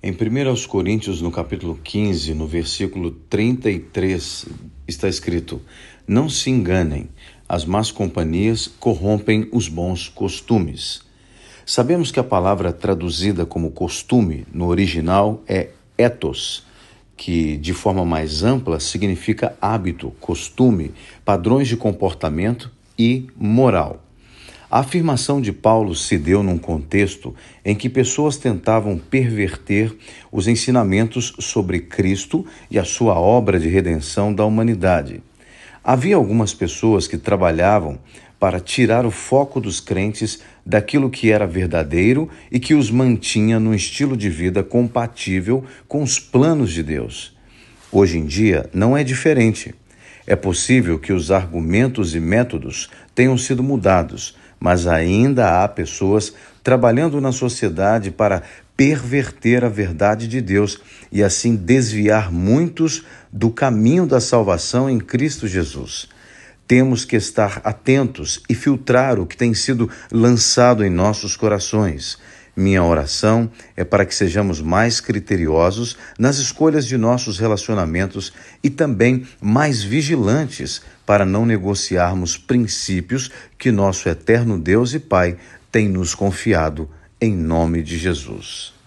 Em 1 Coríntios, no capítulo 15, no versículo 33, está escrito: Não se enganem, as más companhias corrompem os bons costumes. Sabemos que a palavra traduzida como costume no original é ethos, que de forma mais ampla significa hábito, costume, padrões de comportamento e moral. A afirmação de Paulo se deu num contexto em que pessoas tentavam perverter os ensinamentos sobre Cristo e a sua obra de redenção da humanidade. Havia algumas pessoas que trabalhavam para tirar o foco dos crentes daquilo que era verdadeiro e que os mantinha num estilo de vida compatível com os planos de Deus. Hoje em dia não é diferente. É possível que os argumentos e métodos tenham sido mudados, mas ainda há pessoas trabalhando na sociedade para perverter a verdade de Deus e assim desviar muitos do caminho da salvação em Cristo Jesus. Temos que estar atentos e filtrar o que tem sido lançado em nossos corações. Minha oração é para que sejamos mais criteriosos nas escolhas de nossos relacionamentos e também mais vigilantes para não negociarmos princípios que nosso eterno Deus e Pai tem nos confiado, em nome de Jesus.